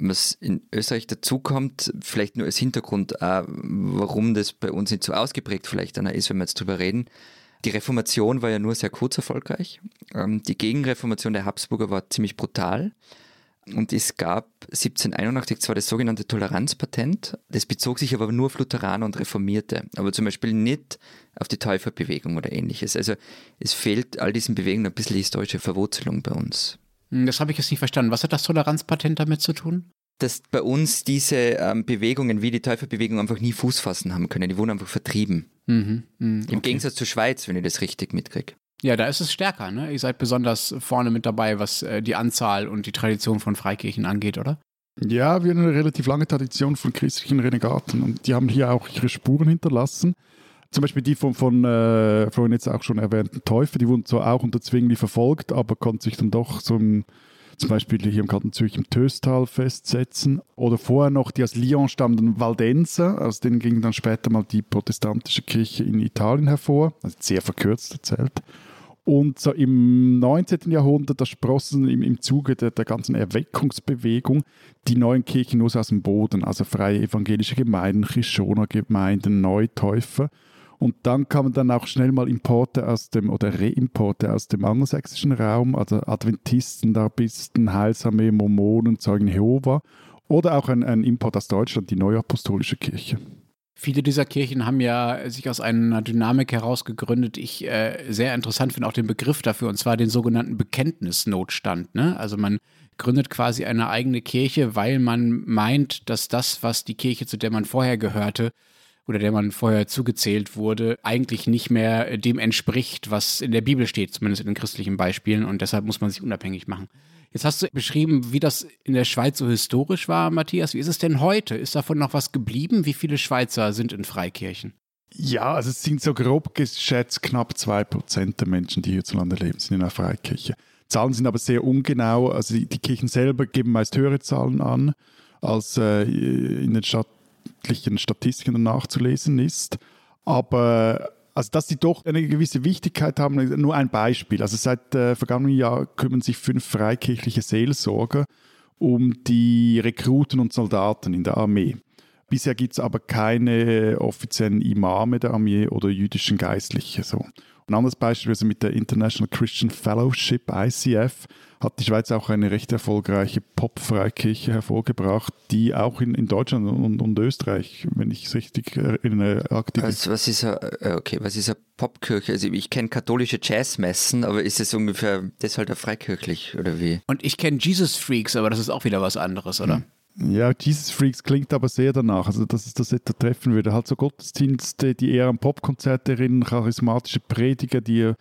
Was in Österreich dazukommt, vielleicht nur als Hintergrund, auch, warum das bei uns nicht so ausgeprägt vielleicht ist, wenn wir jetzt drüber reden. Die Reformation war ja nur sehr kurz erfolgreich. Ähm, die Gegenreformation der Habsburger war ziemlich brutal. Und es gab 1781 zwar das sogenannte Toleranzpatent, das bezog sich aber nur auf Lutheraner und Reformierte, aber zum Beispiel nicht auf die Täuferbewegung oder ähnliches. Also es fehlt all diesen Bewegungen ein bisschen historische Verwurzelung bei uns. Hm, das habe ich jetzt nicht verstanden. Was hat das Toleranzpatent damit zu tun? Dass bei uns diese ähm, Bewegungen wie die Täuferbewegung einfach nie Fuß fassen haben können. Die wurden einfach vertrieben. Mhm, mh, okay. Im Gegensatz zur Schweiz, wenn ich das richtig mitkriege. Ja, da ist es stärker, ne? Ihr seid besonders vorne mit dabei, was äh, die Anzahl und die Tradition von Freikirchen angeht, oder? Ja, wir haben eine relativ lange Tradition von christlichen Renegaten und die haben hier auch ihre Spuren hinterlassen. Zum Beispiel die von, von äh, vorhin jetzt auch schon erwähnten Täufer, die wurden zwar auch unter Zwingli verfolgt, aber konnten sich dann doch so im, zum Beispiel hier im Kanton Zürich im Töstal festsetzen. Oder vorher noch die aus Lyon stammenden Valdenser, aus denen ging dann später mal die protestantische Kirche in Italien hervor, also sehr verkürzt erzählt. Und so im 19. Jahrhundert, da sprossen im, im Zuge der, der ganzen Erweckungsbewegung die neuen Kirchen nur aus dem Boden, also freie evangelische Gemeinden, Chischoner Gemeinden, Neutäufer. Und dann kamen dann auch schnell mal Importe aus dem, oder Reimporte aus dem angelsächsischen Raum, also Adventisten, Darbisten, Heilsarmee, Mormonen, Zeugen Jehova oder auch ein, ein Import aus Deutschland, die Neuapostolische Kirche. Viele dieser Kirchen haben ja sich aus einer Dynamik heraus gegründet. Ich äh, sehr interessant finde auch den Begriff dafür, und zwar den sogenannten Bekenntnisnotstand. Ne? Also man gründet quasi eine eigene Kirche, weil man meint, dass das, was die Kirche, zu der man vorher gehörte, oder der man vorher zugezählt wurde, eigentlich nicht mehr dem entspricht, was in der Bibel steht, zumindest in den christlichen Beispielen. Und deshalb muss man sich unabhängig machen. Jetzt hast du beschrieben, wie das in der Schweiz so historisch war, Matthias. Wie ist es denn heute? Ist davon noch was geblieben? Wie viele Schweizer sind in Freikirchen? Ja, also es sind so grob geschätzt knapp 2% der Menschen, die hierzulande leben, sind in einer Freikirche. Zahlen sind aber sehr ungenau. Also die, die Kirchen selber geben meist höhere Zahlen an, als äh, in den staatlichen Statistiken nachzulesen ist. Aber also dass sie doch eine gewisse Wichtigkeit haben, nur ein Beispiel. Also seit äh, vergangenen Jahr kümmern sich fünf freikirchliche Seelsorger um die Rekruten und Soldaten in der Armee. Bisher gibt es aber keine offiziellen Imame der Armee oder jüdischen Geistliche. So. Ein anderes Beispiel ist mit der International Christian Fellowship, ICF, hat die Schweiz auch eine recht erfolgreiche Pop-Freikirche hervorgebracht, die auch in, in Deutschland und, und Österreich, wenn ich es richtig erinnere, aktiv ist. Also was ist eine, äh, okay, was ist eine Popkirche? Also ich kenne katholische Jazzmessen, aber ist es ungefähr deshalb freikirchlich oder wie? Und ich kenne Jesus Freaks, aber das ist auch wieder was anderes, oder? Hm. Ja, Jesus Freaks klingt aber sehr danach, also dass es das etwa treffen würde. Halt so Gottesdienste, die eher an Popkonzerte erinnern, charismatische Prediger, die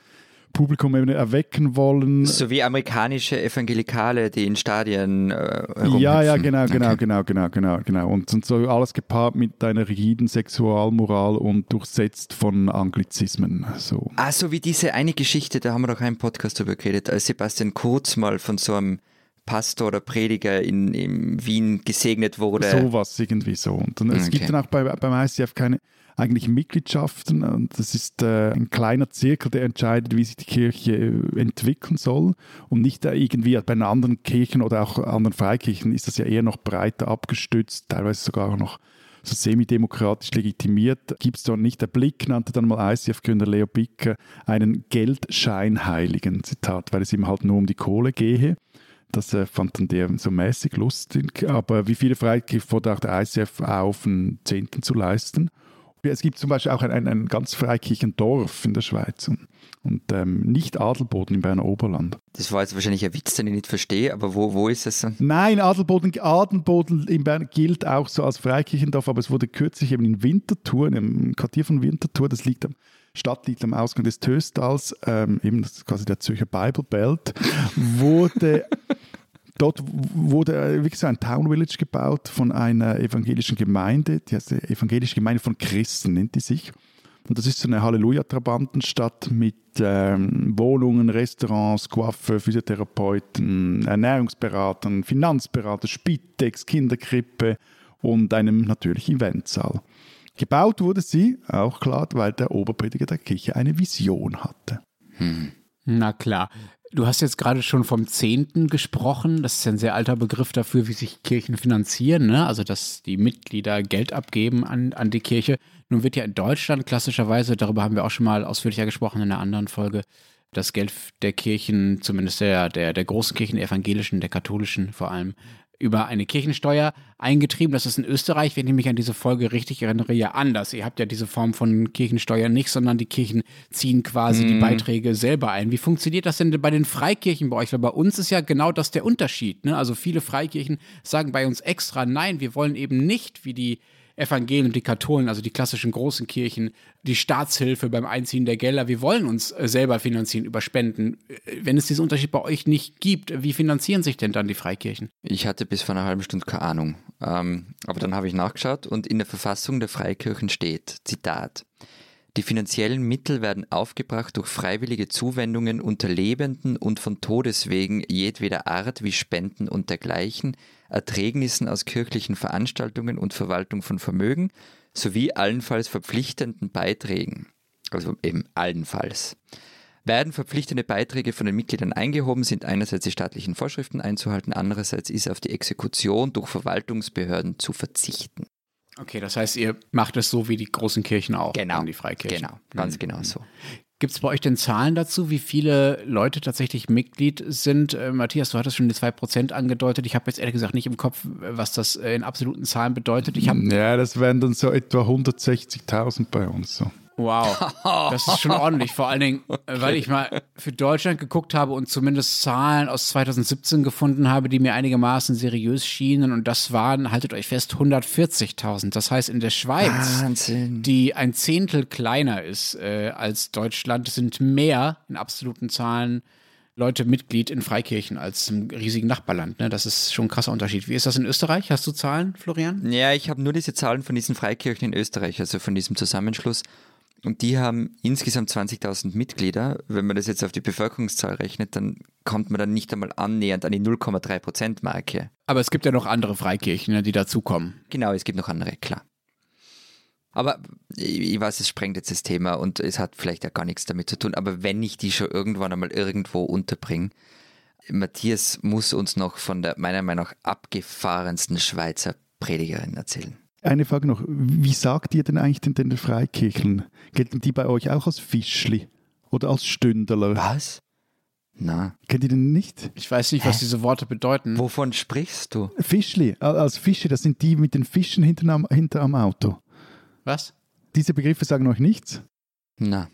Publikum eben erwecken wollen. So wie amerikanische Evangelikale, die in Stadien äh, Ja, ja, genau, genau, okay. genau, genau, genau, genau. Und, und so alles gepaart mit einer rigiden Sexualmoral und durchsetzt von Anglizismen. So. Ah, so wie diese eine Geschichte, da haben wir doch einen Podcast darüber geredet, als Sebastian Kurz mal von so einem Pastor oder Prediger in, in Wien gesegnet wurde. Sowas irgendwie so. Und dann, okay. es gibt dann auch bei, beim ICF keine eigentlichen Mitgliedschaften. Und das ist äh, ein kleiner Zirkel, der entscheidet, wie sich die Kirche äh, entwickeln soll. Und nicht irgendwie bei anderen Kirchen oder auch anderen Freikirchen ist das ja eher noch breiter abgestützt, teilweise sogar noch so semi-demokratisch legitimiert, gibt es dort nicht. Der Blick nannte dann mal ICF-Gründer Leo Bicker einen Geldscheinheiligen, Zitat, weil es ihm halt nur um die Kohle gehe. Das äh, fand dann der so mäßig lustig. Aber wie viele Freikirchen fordert auch der ICF auf, einen Zehnten zu leisten? Es gibt zum Beispiel auch ein, ein, ein ganz Freikirchendorf in der Schweiz und, und ähm, nicht Adelboden im Berner Oberland. Das war jetzt wahrscheinlich ein Witz, den ich nicht verstehe, aber wo, wo ist es? Nein, Adelboden, Adelboden in Bern gilt auch so als Freikirchendorf, aber es wurde kürzlich eben in Winterthur, im Quartier von Winterthur, das liegt am Stadt liegt am Ausgang des Töstals, ähm, eben das ist quasi der Zürcher Bible Belt, wurde [LAUGHS] dort wurde äh, wirklich so ein Town Village gebaut von einer evangelischen Gemeinde, die heißt die Evangelische Gemeinde von Christen, nennt die sich. Und das ist so eine Halleluja-Trabantenstadt mit ähm, Wohnungen, Restaurants, Coiffeur, Physiotherapeuten, Ernährungsberatern, Finanzberater, Spitex, Kinderkrippe und einem natürlich Eventsaal. Gebaut wurde sie, auch klar, weil der Oberprediger der Kirche eine Vision hatte. Hm. Na klar. Du hast jetzt gerade schon vom Zehnten gesprochen. Das ist ja ein sehr alter Begriff dafür, wie sich Kirchen finanzieren. Ne? Also, dass die Mitglieder Geld abgeben an, an die Kirche. Nun wird ja in Deutschland klassischerweise, darüber haben wir auch schon mal ausführlicher gesprochen in einer anderen Folge, das Geld der Kirchen, zumindest der, der, der großen Kirchen, der evangelischen, der katholischen vor allem, über eine Kirchensteuer eingetrieben. Das ist in Österreich, wenn ich mich an diese Folge richtig erinnere, ja anders. Ihr habt ja diese Form von Kirchensteuer nicht, sondern die Kirchen ziehen quasi mm. die mhm. Beiträge selber ein. Wie funktioniert das denn bei den Freikirchen bei euch? Weil bei uns ist ja genau das der Unterschied. Ne? Also viele Freikirchen sagen bei uns extra, nein, wir wollen eben nicht wie die Evangelien und die Katholen, also die klassischen großen Kirchen, die Staatshilfe beim Einziehen der Gelder. Wir wollen uns äh, selber finanzieren über Spenden. Äh, wenn es diesen Unterschied bei euch nicht gibt, wie finanzieren sich denn dann die Freikirchen? Ich hatte bis vor einer halben Stunde keine Ahnung. Ähm, aber dann habe ich nachgeschaut und in der Verfassung der Freikirchen steht, Zitat, die finanziellen Mittel werden aufgebracht durch freiwillige Zuwendungen unter Lebenden und von Todeswegen jedweder Art wie Spenden und dergleichen, Erträgnissen aus kirchlichen Veranstaltungen und Verwaltung von Vermögen sowie allenfalls verpflichtenden Beiträgen. Also eben allenfalls. Werden verpflichtende Beiträge von den Mitgliedern eingehoben, sind einerseits die staatlichen Vorschriften einzuhalten, andererseits ist auf die Exekution durch Verwaltungsbehörden zu verzichten. Okay, das heißt, ihr macht es so wie die großen Kirchen auch. Genau. Die Freikirchen. Genau, ganz mhm. genau so. Gibt es bei euch denn Zahlen dazu, wie viele Leute tatsächlich Mitglied sind? Äh, Matthias, du hattest schon die 2% angedeutet. Ich habe jetzt ehrlich gesagt nicht im Kopf, was das äh, in absoluten Zahlen bedeutet. Ich ja, das wären dann so etwa 160.000 bei uns. So. Wow, [LAUGHS] das ist schon ordentlich. Vor allen Dingen, okay. weil ich mal für Deutschland geguckt habe und zumindest Zahlen aus 2017 gefunden habe, die mir einigermaßen seriös schienen. Und das waren, haltet euch fest, 140.000. Das heißt, in der Schweiz, Wahnsinn. die ein Zehntel kleiner ist äh, als Deutschland, sind mehr in absoluten Zahlen Leute Mitglied in Freikirchen als im riesigen Nachbarland. Ne? Das ist schon ein krasser Unterschied. Wie ist das in Österreich? Hast du Zahlen, Florian? Ja, ich habe nur diese Zahlen von diesen Freikirchen in Österreich, also von diesem Zusammenschluss. Und die haben insgesamt 20.000 Mitglieder. Wenn man das jetzt auf die Bevölkerungszahl rechnet, dann kommt man dann nicht einmal annähernd an die 0,3 Prozent Marke. Aber es gibt ja noch andere Freikirchen, ne, die dazukommen. Genau, es gibt noch andere, klar. Aber ich weiß, es sprengt jetzt das Thema und es hat vielleicht ja gar nichts damit zu tun. Aber wenn ich die schon irgendwann einmal irgendwo unterbringe, Matthias muss uns noch von der meiner Meinung nach abgefahrensten Schweizer Predigerin erzählen. Eine Frage noch, wie sagt ihr denn eigentlich den, den Freikirchen? Gelten die bei euch auch als Fischli oder als Stündler? Was? Na. Kennt ihr den nicht? Ich weiß nicht, was Hä? diese Worte bedeuten. Wovon sprichst du? Fischli, als Fische, das sind die mit den Fischen hinter am, hinter am Auto. Was? Diese Begriffe sagen euch nichts? Na.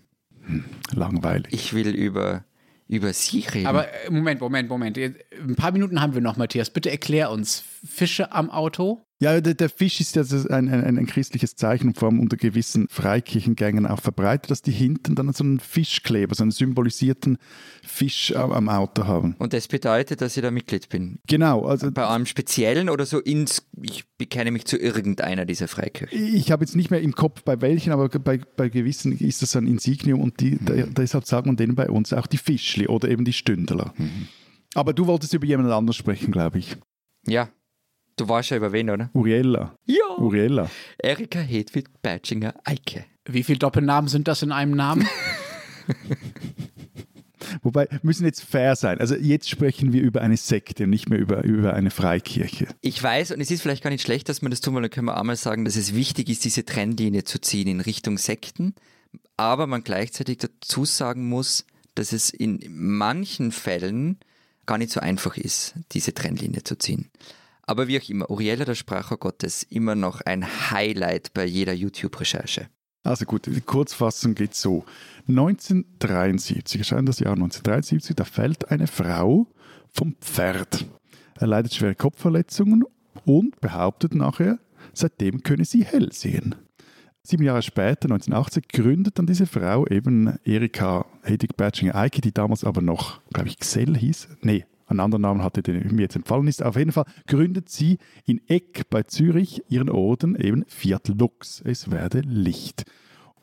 Hm, langweilig. Ich will über, über sie reden. Aber äh, Moment, Moment, Moment. Ein paar Minuten haben wir noch, Matthias. Bitte erklär uns. Fische am Auto? Ja, der, der, Fisch ist ja ein, ein, ein, christliches Zeichen und vor allem unter gewissen Freikirchengängen auch verbreitet, dass die hinten dann so einen Fischkleber, so einen symbolisierten Fisch am, am Auto haben. Und das bedeutet, dass ich da Mitglied bin? Genau. Also Bei einem speziellen oder so ins, ich bekenne mich zu irgendeiner dieser Freikirchen? Ich habe jetzt nicht mehr im Kopf bei welchen, aber bei, bei gewissen ist das ein Insignium und die, mhm. deshalb sagen wir denen bei uns auch die Fischli oder eben die Stündler. Mhm. Aber du wolltest über jemand anders sprechen, glaube ich. Ja, Du weißt ja über wen, oder? Uriella. Ja. Uriella. Erika Hedwig Bertschinger Eike. Wie viele Doppelnamen sind das in einem Namen? [LAUGHS] Wobei, müssen jetzt fair sein. Also jetzt sprechen wir über eine Sekte, nicht mehr über, über eine Freikirche. Ich weiß, und es ist vielleicht gar nicht schlecht, dass wir das tun, weil dann können wir einmal sagen, dass es wichtig ist, diese Trennlinie zu ziehen in Richtung Sekten, aber man gleichzeitig dazu sagen muss, dass es in manchen Fällen gar nicht so einfach ist, diese Trennlinie zu ziehen. Aber wie auch immer, Uriella, der Sprache Gottes, immer noch ein Highlight bei jeder YouTube-Recherche. Also gut, die Kurzfassung geht so. 1973, erscheint das Jahr 1973, da fällt eine Frau vom Pferd. Er leidet schwere Kopfverletzungen und behauptet nachher, seitdem könne sie hell sehen. Sieben Jahre später, 1980, gründet dann diese Frau eben Erika Hedwig Bertschinger Eike, die damals aber noch, glaube ich, Xell hieß. Nee, einen anderen Namen hatte, der mir jetzt entfallen ist. Auf jeden Fall gründet sie in Eck bei Zürich ihren Orden eben Fiat Lux. Es werde Licht.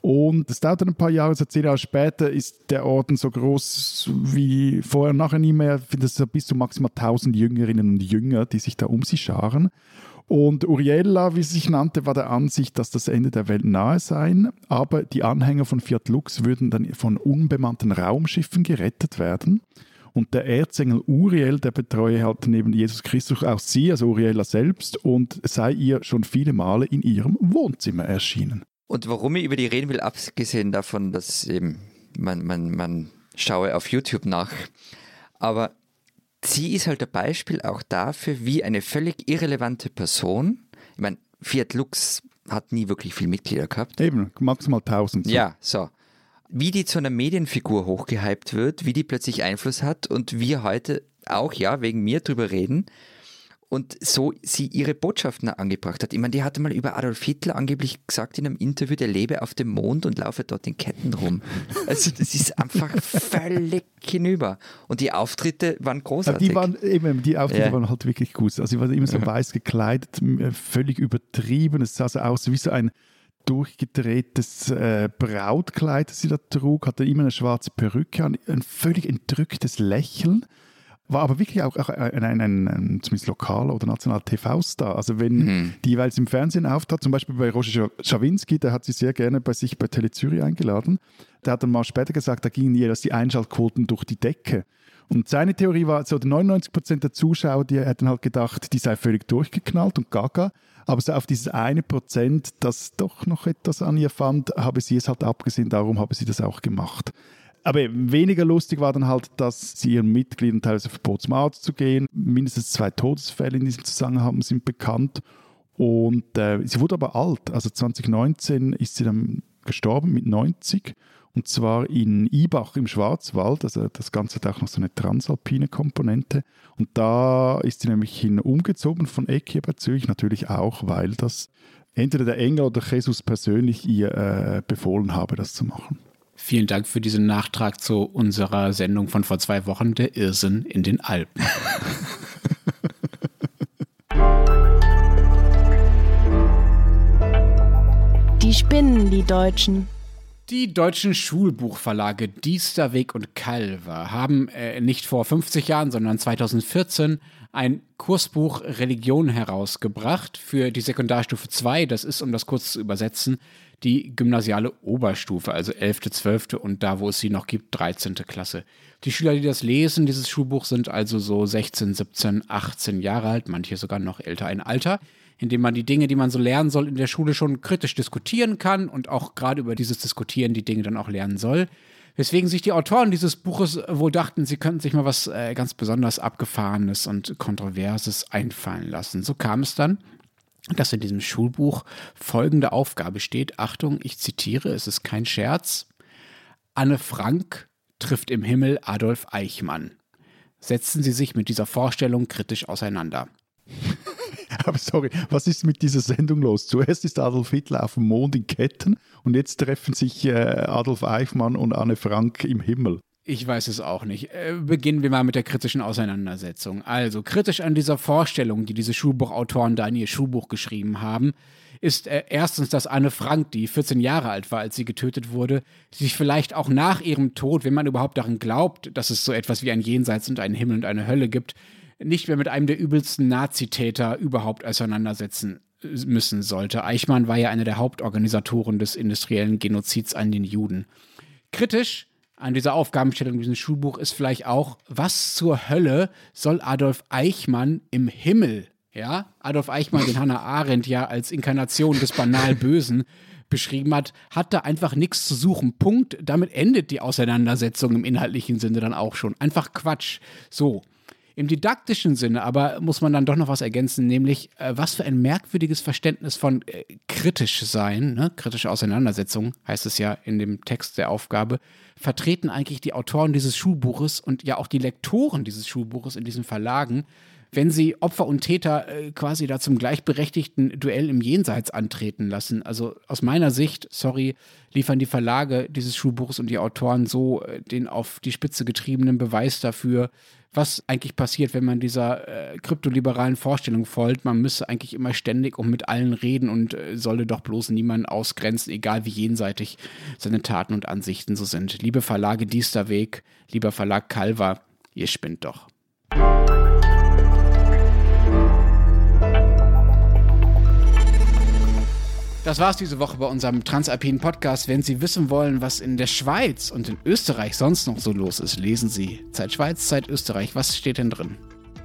Und es dauert ein paar Jahre, so zehn Jahre später ist der Orden so groß wie vorher und nachher nie mehr. Ich finde, es bis zu maximal 1000 Jüngerinnen und Jünger, die sich da um sie scharen. Und Uriella, wie sie sich nannte, war der Ansicht, dass das Ende der Welt nahe sei, aber die Anhänger von Fiat Lux würden dann von unbemannten Raumschiffen gerettet werden. Und der Erzengel Uriel, der betreue halt neben Jesus Christus auch sie, also Uriella selbst, und sei ihr schon viele Male in ihrem Wohnzimmer erschienen. Und warum ich über die reden will, abgesehen davon, dass eben man, man, man schaue auf YouTube nach, aber sie ist halt ein Beispiel auch dafür, wie eine völlig irrelevante Person, ich meine, Fiat Lux hat nie wirklich viel Mitglieder gehabt. Eben, maximal 1000. So. Ja, so. Wie die zu einer Medienfigur hochgehypt wird, wie die plötzlich Einfluss hat und wir heute auch, ja, wegen mir drüber reden, und so sie ihre Botschaften angebracht hat. Ich meine, die hatte mal über Adolf Hitler angeblich gesagt in einem Interview, der lebe auf dem Mond und laufe dort in Ketten rum. [LAUGHS] Also das ist einfach völlig hinüber. Und die Auftritte waren großartig. Die, waren, eben, die Auftritte ja. waren halt wirklich gut. Also sie war immer so weiß gekleidet, völlig übertrieben. Es sah so aus wie so ein durchgedrehtes äh, Brautkleid, das sie da trug, hatte immer eine schwarze Perücke an, ein völlig entrücktes Lächeln war aber wirklich auch, auch ein, ein, ein, ein, zumindest lokaler oder nationaler TV-Star. Also wenn mhm. die jeweils im Fernsehen auftrat, zum Beispiel bei Roger Schawinski, der hat sie sehr gerne bei sich bei Tele Zürich eingeladen. Der hat dann mal später gesagt, da gingen jeweils die Einschaltquoten durch die Decke. Und seine Theorie war, so 99 Prozent der Zuschauer, die hätten halt gedacht, die sei völlig durchgeknallt und gaga. Aber so auf dieses eine Prozent, das doch noch etwas an ihr fand, habe sie es halt abgesehen, darum habe sie das auch gemacht. Aber weniger lustig war dann halt, dass sie ihren Mitgliedern teilweise verbot, zum Arzt zu gehen. Mindestens zwei Todesfälle in diesem Zusammenhang sind bekannt. Und äh, sie wurde aber alt. Also 2019 ist sie dann gestorben mit 90. Und zwar in Ibach im Schwarzwald. Also das Ganze hat auch noch so eine transalpine Komponente. Und da ist sie nämlich hin umgezogen von Eck hier bei Zürich. Natürlich auch, weil das entweder der Engel oder Jesus persönlich ihr äh, befohlen habe, das zu machen. Vielen Dank für diesen Nachtrag zu unserer Sendung von vor zwei Wochen, der Irrsinn in den Alpen. [LAUGHS] Die spinnen, die Deutschen. Die deutschen Schulbuchverlage Diesterweg und Calver haben äh, nicht vor 50 Jahren, sondern 2014 ein Kursbuch Religion herausgebracht für die Sekundarstufe 2. Das ist, um das kurz zu übersetzen, die gymnasiale Oberstufe, also 11., 12. und da, wo es sie noch gibt, 13. Klasse. Die Schüler, die das lesen, dieses Schulbuch, sind also so 16, 17, 18 Jahre alt, manche sogar noch älter. Ein Alter, in dem man die Dinge, die man so lernen soll, in der Schule schon kritisch diskutieren kann und auch gerade über dieses Diskutieren die Dinge dann auch lernen soll. Weswegen sich die Autoren dieses Buches wohl dachten, sie könnten sich mal was äh, ganz besonders Abgefahrenes und Kontroverses einfallen lassen. So kam es dann, dass in diesem Schulbuch folgende Aufgabe steht. Achtung, ich zitiere, es ist kein Scherz. Anne Frank trifft im Himmel Adolf Eichmann. Setzen Sie sich mit dieser Vorstellung kritisch auseinander. Aber [LAUGHS] sorry, was ist mit dieser Sendung los? Zuerst ist Adolf Hitler auf dem Mond in Ketten und jetzt treffen sich äh, Adolf Eichmann und Anne Frank im Himmel. Ich weiß es auch nicht. Äh, beginnen wir mal mit der kritischen Auseinandersetzung. Also, kritisch an dieser Vorstellung, die diese Schulbuchautoren da in ihr Schulbuch geschrieben haben, ist äh, erstens, dass Anne Frank, die 14 Jahre alt war, als sie getötet wurde, sich vielleicht auch nach ihrem Tod, wenn man überhaupt daran glaubt, dass es so etwas wie ein Jenseits und einen Himmel und eine Hölle gibt, nicht mehr mit einem der übelsten Nazitäter überhaupt auseinandersetzen äh, müssen sollte. Eichmann war ja einer der Hauptorganisatoren des industriellen Genozids an den Juden. Kritisch an dieser Aufgabenstellung diesem Schulbuch ist vielleicht auch, was zur Hölle soll Adolf Eichmann im Himmel? Ja, Adolf Eichmann, den Hannah Arendt ja als Inkarnation des banal Bösen [LAUGHS] beschrieben hat, hat da einfach nichts zu suchen. Punkt. Damit endet die Auseinandersetzung im inhaltlichen Sinne dann auch schon. Einfach Quatsch. So. Im didaktischen Sinne aber muss man dann doch noch was ergänzen, nämlich äh, was für ein merkwürdiges Verständnis von äh, kritisch sein, ne? kritische Auseinandersetzung heißt es ja in dem Text der Aufgabe, vertreten eigentlich die Autoren dieses Schulbuches und ja auch die Lektoren dieses Schulbuches in diesen Verlagen, wenn sie Opfer und Täter äh, quasi da zum gleichberechtigten Duell im Jenseits antreten lassen. Also aus meiner Sicht, sorry, liefern die Verlage dieses Schulbuches und die Autoren so äh, den auf die Spitze getriebenen Beweis dafür, was eigentlich passiert, wenn man dieser äh, kryptoliberalen Vorstellung folgt. Man müsse eigentlich immer ständig und mit allen reden und äh, solle doch bloß niemanden ausgrenzen, egal wie jenseitig seine Taten und Ansichten so sind. Liebe Verlage Diesterweg, lieber Verlag Calva, ihr spinnt doch. Das war's diese Woche bei unserem Transalpinen Podcast. Wenn Sie wissen wollen, was in der Schweiz und in Österreich sonst noch so los ist, lesen Sie Zeit Schweiz, Zeit Österreich. Was steht denn drin?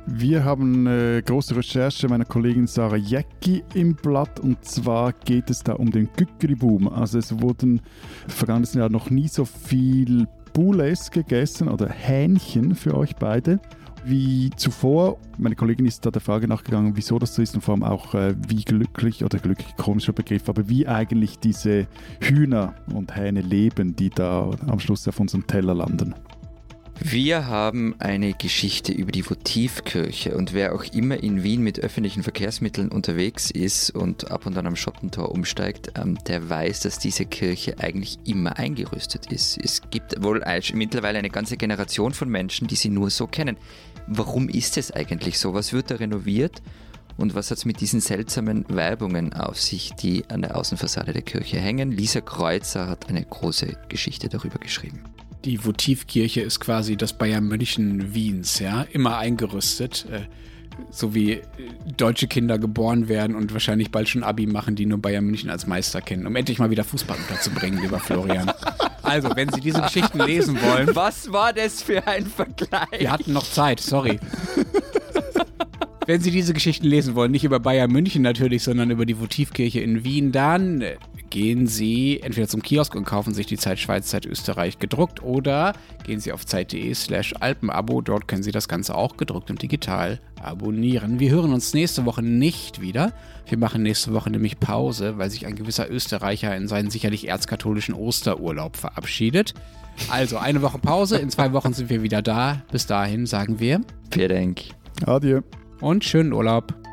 Wir haben eine große Recherche meiner Kollegin Sarah Jäcki im Blatt und zwar geht es da um den Gückri-Boom. Also es wurden vergangenes Jahr noch nie so viel Boules gegessen oder Hähnchen für euch beide wie zuvor. Meine Kollegin ist da der Frage nachgegangen, wieso das so ist und vor allem auch, äh, wie glücklich oder glücklich komischer Begriff, aber wie eigentlich diese Hühner und Hähne leben, die da am Schluss auf unserem Teller landen. Wir haben eine Geschichte über die Votivkirche und wer auch immer in Wien mit öffentlichen Verkehrsmitteln unterwegs ist und ab und an am Schottentor umsteigt, ähm, der weiß, dass diese Kirche eigentlich immer eingerüstet ist. Es gibt wohl mittlerweile eine ganze Generation von Menschen, die sie nur so kennen. Warum ist es eigentlich so? Was wird da renoviert? Und was hat es mit diesen seltsamen Werbungen auf sich, die an der Außenfassade der Kirche hängen? Lisa Kreuzer hat eine große Geschichte darüber geschrieben. Die Votivkirche ist quasi das Bayern München Wiens, ja, immer eingerüstet. Äh, so wie äh, deutsche Kinder geboren werden und wahrscheinlich bald schon Abi machen, die nur Bayern München als Meister kennen, um endlich mal wieder Fußball unterzubringen, lieber Florian. [LAUGHS] Also, wenn Sie diese Geschichten lesen wollen. Was war das für ein Vergleich? Wir hatten noch Zeit, sorry. [LAUGHS] Wenn Sie diese Geschichten lesen wollen, nicht über Bayern München natürlich, sondern über die Votivkirche in Wien, dann gehen Sie entweder zum Kiosk und kaufen sich die Zeit Schweiz, Zeit Österreich gedruckt oder gehen Sie auf zeit.de slash Alpenabo. Dort können Sie das Ganze auch gedruckt und digital abonnieren. Wir hören uns nächste Woche nicht wieder. Wir machen nächste Woche nämlich Pause, weil sich ein gewisser Österreicher in seinen sicherlich erzkatholischen Osterurlaub verabschiedet. Also eine Woche Pause, in zwei Wochen sind wir wieder da. Bis dahin sagen wir. Vielen Dank. Adieu und schönen Urlaub.